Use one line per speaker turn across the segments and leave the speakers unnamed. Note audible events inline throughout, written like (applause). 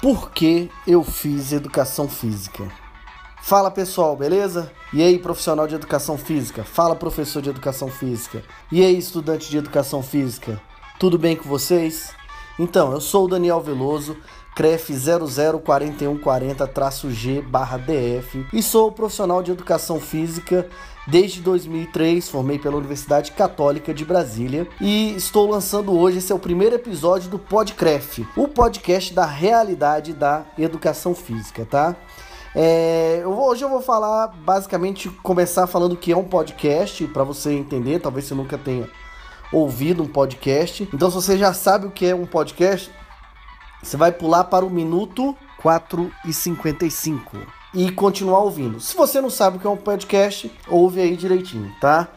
por que eu fiz educação física. Fala pessoal, beleza? E aí, profissional de educação física? Fala, professor de educação física. E aí, estudante de educação física? Tudo bem com vocês? Então, eu sou o Daniel Veloso, CREF 004140-G/DF e sou profissional de educação física desde 2003, formei pela Universidade Católica de Brasília e estou lançando hoje esse é o primeiro episódio do Podcref, o podcast da realidade da educação física, tá? É, hoje eu vou falar, basicamente, começar falando que é um podcast, para você entender, talvez você nunca tenha ouvido um podcast. Então, se você já sabe o que é um podcast, você vai pular para o minuto 4 e 55 e continuar ouvindo. Se você não sabe o que é um podcast, ouve aí direitinho, tá?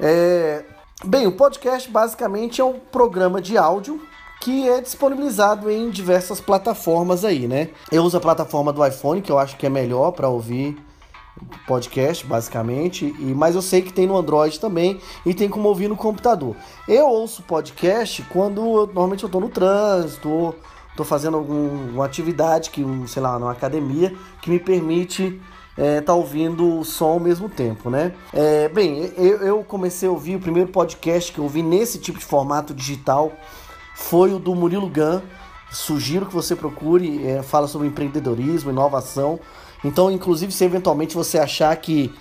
É... Bem, o podcast basicamente é um programa de áudio que é disponibilizado em diversas plataformas aí, né? Eu uso a plataforma do iPhone, que eu acho que é melhor para ouvir podcast, basicamente, e mas eu sei que tem no Android também e tem como ouvir no computador. Eu ouço podcast quando normalmente eu tô no trânsito, ou tô fazendo alguma atividade que, sei lá, numa academia que me permite é, tá ouvindo o som ao mesmo tempo, né? É, bem, eu, eu comecei a ouvir o primeiro podcast que eu ouvi nesse tipo de formato digital foi o do Murilo Gun. Sugiro que você procure, é, fala sobre empreendedorismo, inovação. Então, inclusive, se eventualmente você achar que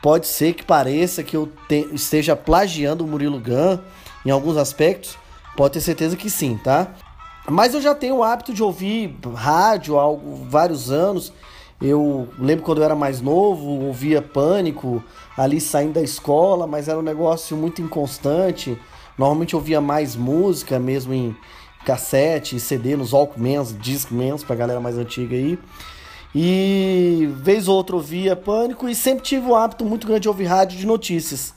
pode ser que pareça que eu te, esteja plagiando o Murilo Gun em alguns aspectos, pode ter certeza que sim, tá? Mas eu já tenho o hábito de ouvir rádio há vários anos. Eu lembro quando eu era mais novo, ouvia Pânico ali saindo da escola, mas era um negócio muito inconstante. Normalmente ouvia mais música mesmo em cassete, CD, nos Walkmans, Discmans, pra galera mais antiga aí. E vez ou outra ouvia Pânico e sempre tive o hábito muito grande de ouvir rádio de notícias,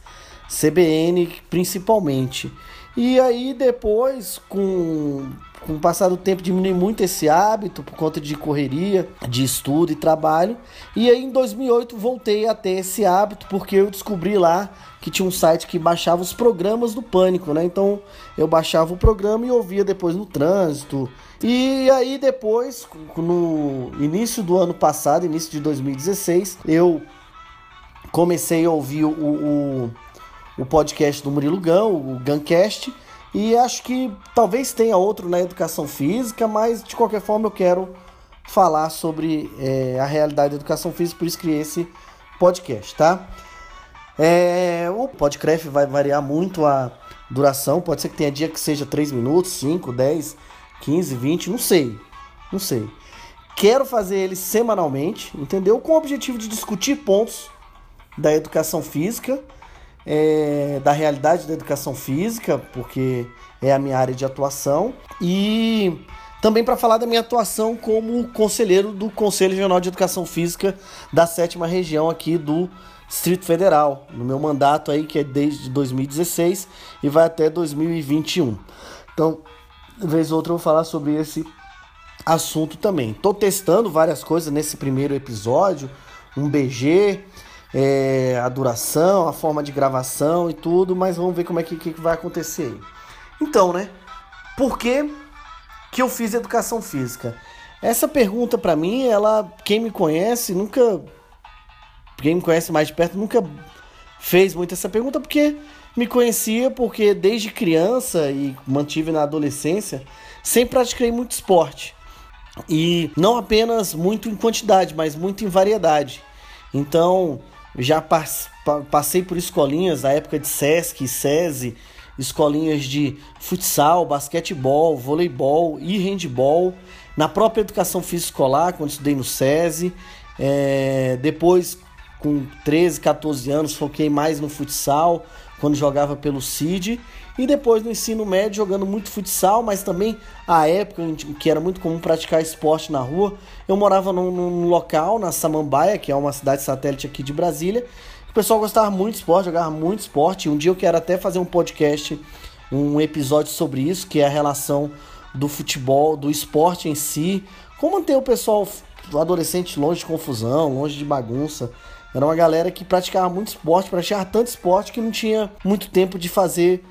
CBN principalmente. E aí depois, com, com o passar do tempo, diminui muito esse hábito por conta de correria, de estudo e trabalho. E aí em 2008 voltei a ter esse hábito porque eu descobri lá que tinha um site que baixava os programas do Pânico, né? Então eu baixava o programa e ouvia depois no trânsito. E aí depois, no início do ano passado, início de 2016, eu comecei a ouvir o, o o podcast do Murilo Gão, o Guncast, e acho que talvez tenha outro na educação física, mas de qualquer forma eu quero falar sobre é, a realidade da educação física, por isso criei esse podcast, tá? É, o podcast vai variar muito a duração, pode ser que tenha dia que seja 3 minutos, 5, 10, 15, 20, não sei, não sei. Quero fazer ele semanalmente, entendeu? Com o objetivo de discutir pontos da educação física é, da realidade da educação física, porque é a minha área de atuação, e também para falar da minha atuação como conselheiro do Conselho Regional de Educação Física da sétima região aqui do Distrito Federal, no meu mandato aí que é desde 2016 e vai até 2021. Então, vez ou outra eu vou falar sobre esse assunto também. Estou testando várias coisas nesse primeiro episódio, um BG, é, a duração, a forma de gravação e tudo, mas vamos ver como é que, que vai acontecer aí. Então, né? Por que, que eu fiz educação física? Essa pergunta para mim, ela, quem me conhece, nunca. Quem me conhece mais de perto nunca fez muito essa pergunta, porque me conhecia porque desde criança e mantive na adolescência, sempre pratiquei muito esporte. E não apenas muito em quantidade, mas muito em variedade. Então, já passei por escolinhas na época de Sesc, SESI, escolinhas de futsal, basquetebol, voleibol e handball. Na própria educação física escolar, quando estudei no SESI. É, depois, com 13, 14 anos, foquei mais no futsal, quando jogava pelo CID. E depois no ensino médio, jogando muito futsal, mas também a época que era muito comum praticar esporte na rua. Eu morava num, num local, na Samambaia, que é uma cidade satélite aqui de Brasília. O pessoal gostava muito de esporte, jogava muito esporte. Um dia eu quero até fazer um podcast, um episódio sobre isso, que é a relação do futebol, do esporte em si. Como manter o pessoal, o adolescente, longe de confusão, longe de bagunça. Era uma galera que praticava muito esporte, praticava tanto esporte que não tinha muito tempo de fazer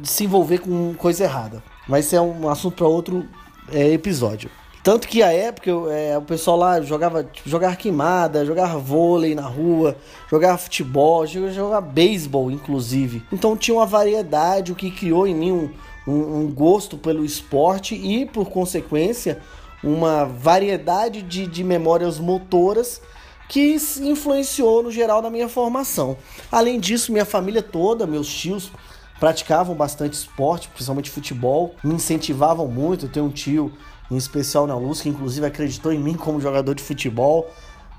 de se envolver com coisa errada. Mas isso é um assunto para outro é, episódio. Tanto que a época é, o pessoal lá jogava, tipo, jogava queimada, jogava vôlei na rua, jogava futebol, jogava beisebol, inclusive. Então tinha uma variedade, o que criou em mim um, um, um gosto pelo esporte e, por consequência, uma variedade de, de memórias motoras que influenciou no geral na minha formação. Além disso, minha família toda, meus tios praticavam bastante esporte, principalmente futebol, me incentivavam muito. Eu tenho um tio, em especial na Luz, que inclusive acreditou em mim como jogador de futebol.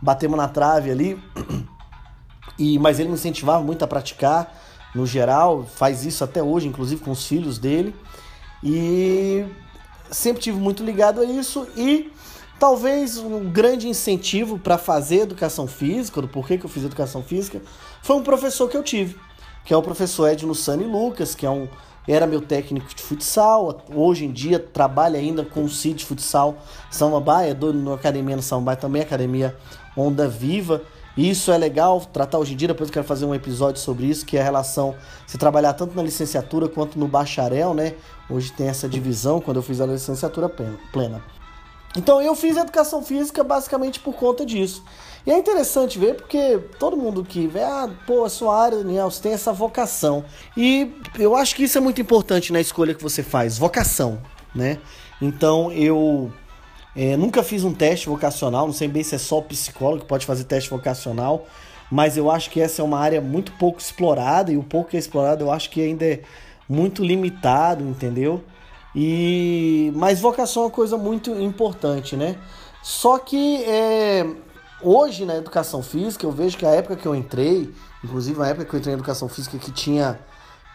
Batemos na trave ali, e mas ele me incentivava muito a praticar no geral, faz isso até hoje, inclusive com os filhos dele. E sempre tive muito ligado a isso e talvez um grande incentivo para fazer educação física, do porquê que eu fiz educação física, foi um professor que eu tive, que é o professor Edno Sani Lucas, que é um era meu técnico de futsal, hoje em dia trabalha ainda com o CID Futsal Samambaia, é dono academia no Samambaia também, academia Onda Viva, isso é legal tratar hoje em dia, depois eu quero fazer um episódio sobre isso, que é a relação, se trabalhar tanto na licenciatura quanto no bacharel, né? Hoje tem essa divisão, quando eu fiz a licenciatura plena. Então eu fiz educação física basicamente por conta disso. E é interessante ver porque todo mundo que vê, ah, pô, a sua área, Daniel, você tem essa vocação. E eu acho que isso é muito importante na escolha que você faz, vocação, né? Então eu é, nunca fiz um teste vocacional, não sei bem se é só o psicólogo que pode fazer teste vocacional, mas eu acho que essa é uma área muito pouco explorada e o pouco que é explorado eu acho que ainda é muito limitado, entendeu? E mas vocação é uma coisa muito importante, né? Só que é, hoje na educação física eu vejo que a época que eu entrei, inclusive na época que eu entrei em educação física que tinha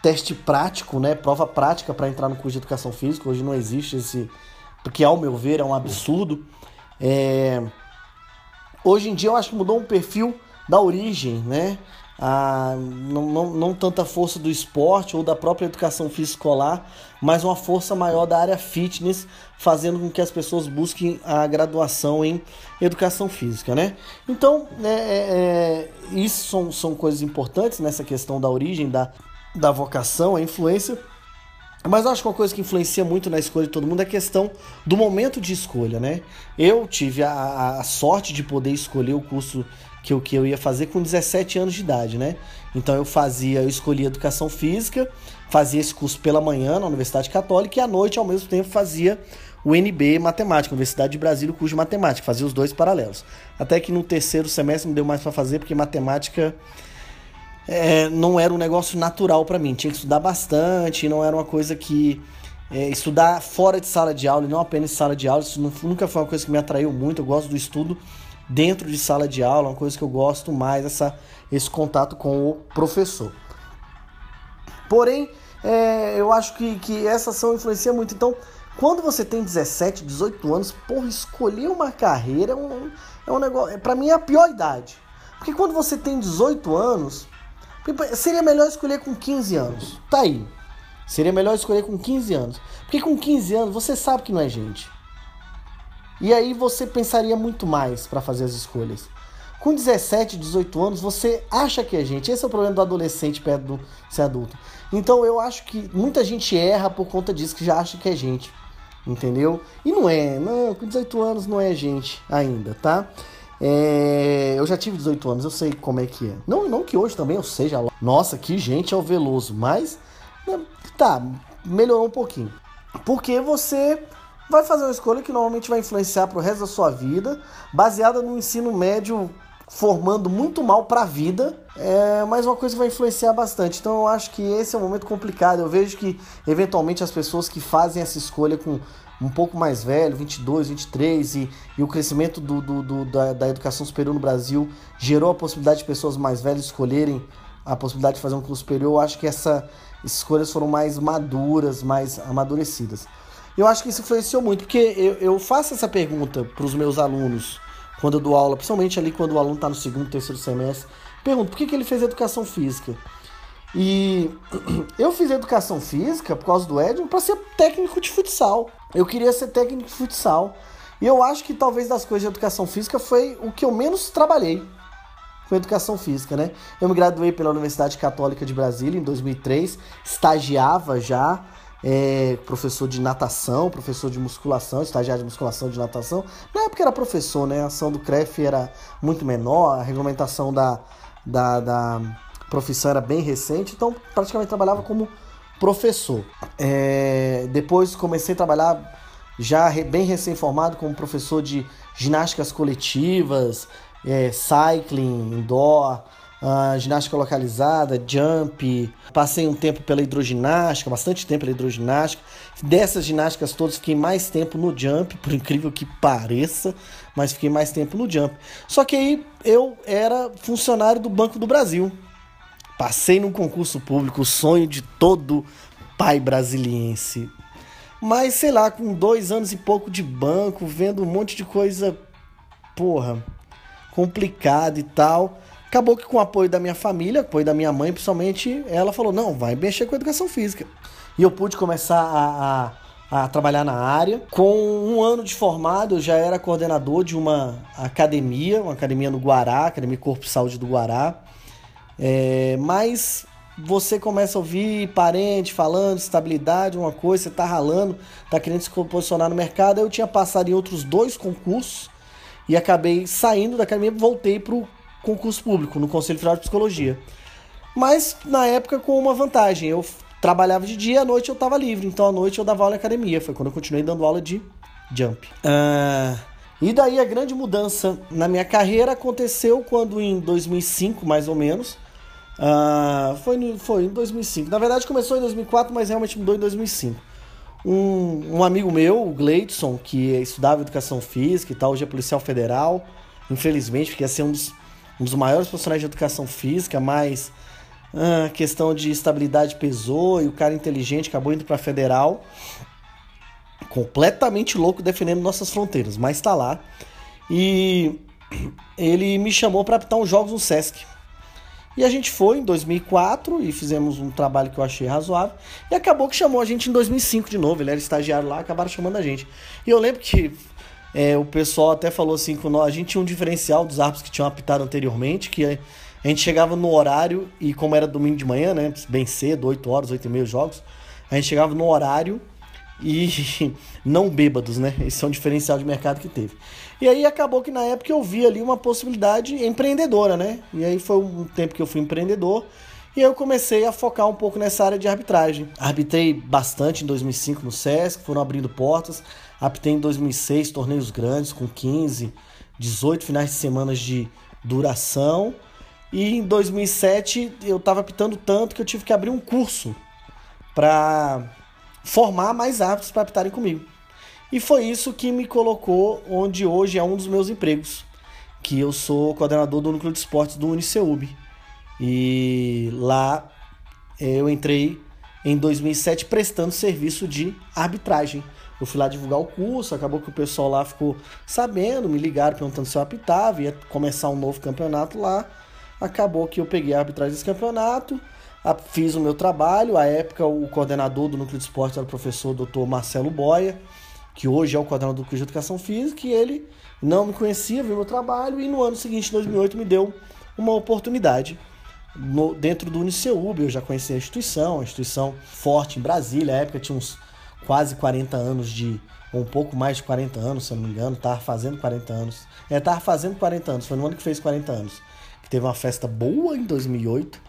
teste prático, né, prova prática para entrar no curso de educação física, hoje não existe esse que ao meu ver é um absurdo. É... Hoje em dia eu acho que mudou um perfil da origem, né? Ah, não, não, não tanta força do esporte ou da própria educação física escolar, mas uma força maior da área fitness, fazendo com que as pessoas busquem a graduação em educação física, né? Então, é, é, é isso são, são coisas importantes nessa questão da origem, da, da vocação, a influência mas eu acho que uma coisa que influencia muito na escolha de todo mundo é a questão do momento de escolha, né? Eu tive a, a sorte de poder escolher o curso que eu, que eu ia fazer com 17 anos de idade, né? Então eu fazia, eu escolhia educação física, fazia esse curso pela manhã na Universidade Católica e à noite, ao mesmo tempo, fazia o NB Matemática, Universidade de Brasília, o curso de matemática, fazia os dois paralelos. Até que no terceiro semestre me deu mais para fazer, porque matemática é, não era um negócio natural para mim. Tinha que estudar bastante, não era uma coisa que. É, estudar fora de sala de aula, e não apenas em sala de aula, isso nunca foi uma coisa que me atraiu muito. Eu gosto do estudo dentro de sala de aula, uma coisa que eu gosto mais, essa, esse contato com o professor. Porém, é, eu acho que, que essa ação influencia muito. Então, quando você tem 17, 18 anos, porra, escolher uma carreira é um, é um negócio. Para mim é a pior idade. Porque quando você tem 18 anos, Seria melhor escolher com 15 anos. Tá aí. Seria melhor escolher com 15 anos. Porque com 15 anos você sabe que não é gente. E aí você pensaria muito mais para fazer as escolhas. Com 17, 18 anos, você acha que é gente. Esse é o problema do adolescente perto do ser adulto. Então eu acho que muita gente erra por conta disso, que já acha que é gente. Entendeu? E não é. Não, com 18 anos não é gente ainda, tá? É, eu já tive 18 anos, eu sei como é que é. Não, não que hoje também eu seja. Nossa, que gente é o Veloso, mas né, tá, melhorou um pouquinho. Porque você vai fazer uma escolha que normalmente vai influenciar para o resto da sua vida, baseada no ensino médio formando muito mal para a vida, é, mas uma coisa que vai influenciar bastante. Então eu acho que esse é um momento complicado. Eu vejo que eventualmente as pessoas que fazem essa escolha com um pouco mais velho, 22, 23, e, e o crescimento do, do, do da, da, educação superior no Brasil gerou a possibilidade de pessoas mais velhas escolherem a possibilidade de fazer um curso superior. Eu acho que essa, essas escolhas foram mais maduras, mais amadurecidas. Eu acho que isso influenciou muito, porque eu, eu faço essa pergunta para os meus alunos quando eu dou aula, principalmente ali quando o aluno está no segundo, terceiro semestre. Pergunto, por que, que ele fez educação física? E (clears throat) eu fiz educação física por causa do Edson para ser técnico de futsal. Eu queria ser técnico de futsal. E eu acho que talvez das coisas de educação física foi o que eu menos trabalhei. Foi educação física, né? Eu me graduei pela Universidade Católica de Brasília em 2003, estagiava já é, professor de natação, professor de musculação, estagiário de musculação de natação. Na época era professor, né? A ação do CREF era muito menor, a regulamentação da, da, da profissão era bem recente, então praticamente trabalhava como professor. É, depois comecei a trabalhar já bem recém-formado como professor de ginásticas coletivas, é, cycling, indoor, ginástica localizada, jump. Passei um tempo pela hidroginástica, bastante tempo pela hidroginástica. Dessas ginásticas todas, fiquei mais tempo no jump, por incrível que pareça, mas fiquei mais tempo no jump. Só que aí eu era funcionário do Banco do Brasil. Passei num concurso público, o sonho de todo pai brasiliense. Mas sei lá, com dois anos e pouco de banco, vendo um monte de coisa, porra, complicada e tal. Acabou que com o apoio da minha família, apoio da minha mãe principalmente, ela falou: não, vai mexer com educação física. E eu pude começar a, a, a trabalhar na área. Com um ano de formado, eu já era coordenador de uma academia, uma academia no Guará, Academia Corpo e Saúde do Guará. É, mas você começa a ouvir parente falando estabilidade, uma coisa, você tá ralando, tá querendo se posicionar no mercado. Eu tinha passado em outros dois concursos e acabei saindo da academia voltei pro concurso público, no Conselho Federal de Psicologia. Mas na época com uma vantagem, eu trabalhava de dia, à noite eu estava livre, então à noite eu dava aula em academia. Foi quando eu continuei dando aula de jump. Uh, e daí a grande mudança na minha carreira aconteceu quando em 2005, mais ou menos, uh, foi, no, foi em 2005. Na verdade começou em 2004, mas realmente mudou em 2005. Um, um amigo meu, o Gleidson, que estudava educação física e tal, hoje é policial federal, infelizmente, porque ia ser um dos um dos maiores profissionais de educação física, mas a ah, questão de estabilidade pesou e o cara inteligente acabou indo para federal, completamente louco defendendo nossas fronteiras, mas está lá. E (clears throat) ele me chamou para apitar uns jogos no SESC. E a gente foi em 2004 e fizemos um trabalho que eu achei razoável. E acabou que chamou a gente em 2005 de novo. Ele era estagiário lá, acabaram chamando a gente. E eu lembro que é, o pessoal até falou assim que a gente tinha um diferencial dos árbitros que tinham apitado anteriormente, que a gente chegava no horário, e como era domingo de manhã, né? Bem cedo, 8 horas, 8 e meia jogos, a gente chegava no horário e (laughs) não bêbados, né? Esse é um diferencial de mercado que teve. E aí acabou que na época eu vi ali uma possibilidade empreendedora, né? E aí foi um tempo que eu fui empreendedor e eu comecei a focar um pouco nessa área de arbitragem. Arbitrei bastante em 2005 no SESC, foram abrindo portas. Aptei em 2006 torneios grandes com 15, 18 finais de semana de duração. E em 2007 eu estava apitando tanto que eu tive que abrir um curso para formar mais árbitros para apitarem comigo. E foi isso que me colocou onde hoje é um dos meus empregos, que eu sou coordenador do núcleo de esportes do Uniceub. E lá eu entrei em 2007 prestando serviço de arbitragem eu fui lá divulgar o curso, acabou que o pessoal lá ficou sabendo, me ligaram perguntando se eu apitava, ia começar um novo campeonato lá. Acabou que eu peguei a arbitragem desse campeonato, fiz o meu trabalho. À época, o coordenador do núcleo de esporte era o professor Dr. Marcelo Boia, que hoje é o coordenador do curso de educação física, e ele não me conhecia, viu meu trabalho, e no ano seguinte, 2008, me deu uma oportunidade no, dentro do Uniceub. Eu já conhecia a instituição, a instituição forte em Brasília, à época tinha uns quase 40 anos de. ou um pouco mais de 40 anos, se eu não me engano, tava fazendo 40 anos. É, tava fazendo 40 anos, foi no ano que fez 40 anos. Que teve uma festa boa em 2008.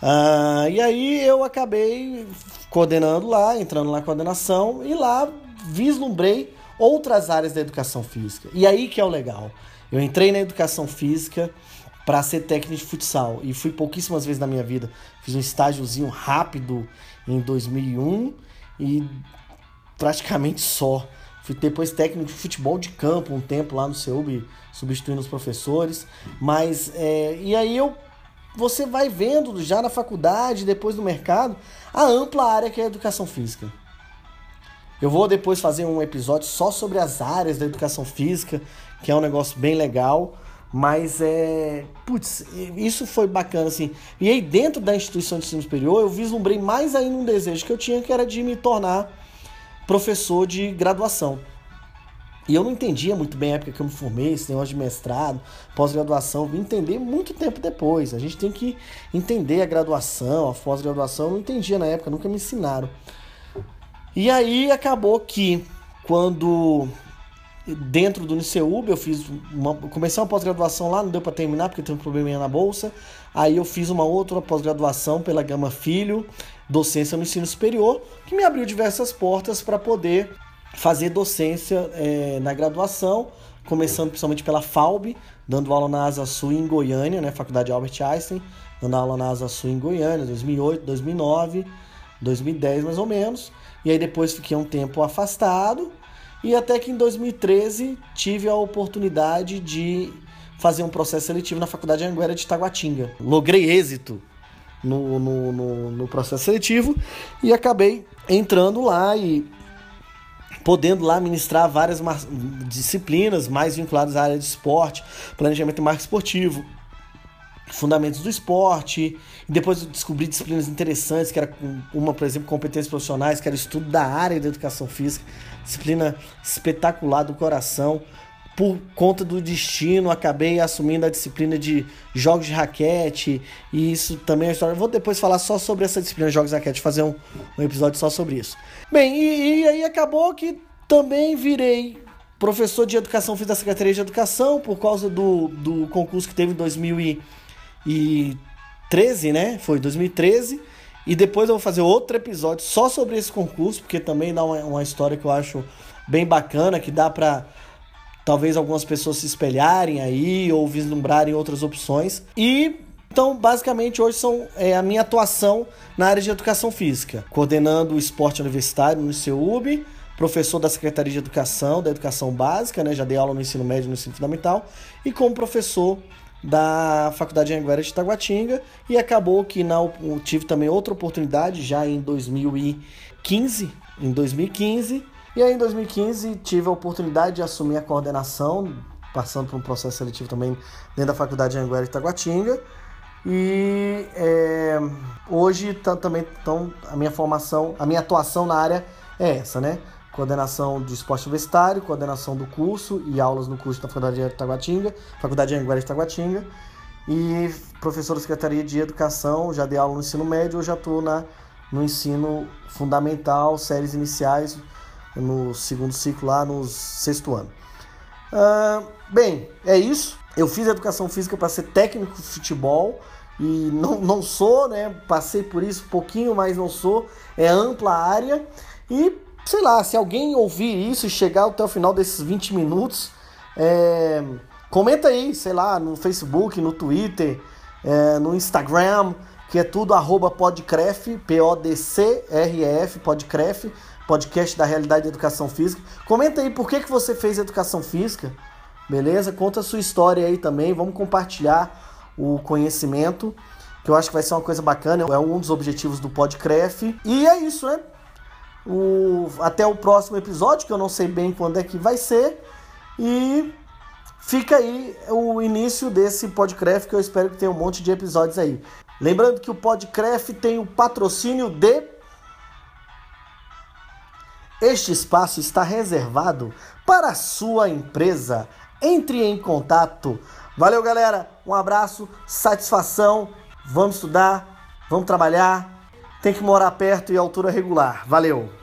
Ah, e aí eu acabei coordenando lá, entrando na coordenação, e lá vislumbrei outras áreas da educação física. E aí que é o legal. Eu entrei na educação física para ser técnico de futsal e fui pouquíssimas vezes na minha vida. Fiz um estágiozinho rápido em 2001 e praticamente só. Fui depois técnico de futebol de campo um tempo lá no CEUB, substituindo os professores. Mas, é, e aí eu você vai vendo já na faculdade, depois no mercado, a ampla área que é a educação física. Eu vou depois fazer um episódio só sobre as áreas da educação física, que é um negócio bem legal. Mas é. Putz, isso foi bacana, assim. E aí, dentro da instituição de ensino superior, eu vislumbrei mais ainda um desejo que eu tinha, que era de me tornar professor de graduação. E eu não entendia muito bem a época que eu me formei, esse negócio de mestrado, pós-graduação, vim entender muito tempo depois. A gente tem que entender a graduação, a pós-graduação, eu não entendia na época, nunca me ensinaram. E aí acabou que quando dentro do Uniceub eu fiz uma, comecei uma pós-graduação lá, não deu para terminar porque teve um probleminha na bolsa. Aí eu fiz uma outra pós-graduação pela Gama Filho, docência no ensino superior, que me abriu diversas portas para poder fazer docência é, na graduação, começando principalmente pela FAUB, dando aula na Asa Sul em Goiânia, né, Faculdade Albert Einstein, dando aula na Asa Sul em Goiânia, 2008, 2009, 2010 mais ou menos. E aí depois fiquei um tempo afastado e até que em 2013 tive a oportunidade de fazer um processo seletivo na Faculdade Anguera de Taguatinga. Logrei êxito no, no, no, no processo seletivo e acabei entrando lá e podendo lá ministrar várias disciplinas mais vinculadas à área de esporte, planejamento e marketing esportivo, fundamentos do esporte. E depois eu descobri disciplinas interessantes, que era uma, por exemplo, competências profissionais, que era o estudo da área da educação física, disciplina espetacular do coração. Por conta do destino, acabei assumindo a disciplina de jogos de raquete, e isso também é história. Vou depois falar só sobre essa disciplina de jogos de raquete, fazer um, um episódio só sobre isso. Bem, e, e aí acabou que também virei professor de educação, fiz da Secretaria de Educação por causa do, do concurso que teve em 2013, né? Foi 2013. E depois eu vou fazer outro episódio só sobre esse concurso, porque também dá uma, uma história que eu acho bem bacana, que dá para talvez algumas pessoas se espelharem aí ou vislumbrarem outras opções. E então, basicamente, hoje são é, a minha atuação na área de educação física, coordenando o esporte universitário no ICEUB, professor da Secretaria de Educação, da Educação Básica, né? Já dei aula no ensino médio e no ensino fundamental, e como professor da Faculdade Anguera de Taguatinga e acabou que não tive também outra oportunidade já em 2015, em 2015, e aí em 2015 tive a oportunidade de assumir a coordenação, passando por um processo seletivo também dentro da Faculdade Anguera de Taguatinga. E é, hoje tá, também então, a minha formação, a minha atuação na área é essa, né? Coordenação de esporte universitário, coordenação do curso e aulas no curso da Faculdade de Taguatinga, Faculdade de Anguera de Taguatinga, e professor da Secretaria de Educação, já dei aula no ensino médio, hoje atuo na, no ensino fundamental, séries iniciais, no segundo ciclo lá, no sexto ano. Uh, bem, é isso. Eu fiz educação física para ser técnico de futebol e não, não sou, né? Passei por isso pouquinho, mas não sou. É ampla área e sei lá, se alguém ouvir isso e chegar até o final desses 20 minutos, é, comenta aí, sei lá, no Facebook, no Twitter, é, no Instagram, que é tudo arroba podcref, P-O-D-C-R-E-F, podcref, podcast da realidade da educação física. Comenta aí por que, que você fez educação física, beleza? Conta a sua história aí também, vamos compartilhar o conhecimento, que eu acho que vai ser uma coisa bacana, é um dos objetivos do Podcref. E é isso, né? O, até o próximo episódio, que eu não sei bem quando é que vai ser. E fica aí o início desse podcast que eu espero que tenha um monte de episódios aí. Lembrando que o podcast tem o patrocínio de. Este espaço está reservado para a sua empresa. Entre em contato. Valeu, galera. Um abraço, satisfação. Vamos estudar, vamos trabalhar. Tem que morar perto e altura regular. Valeu!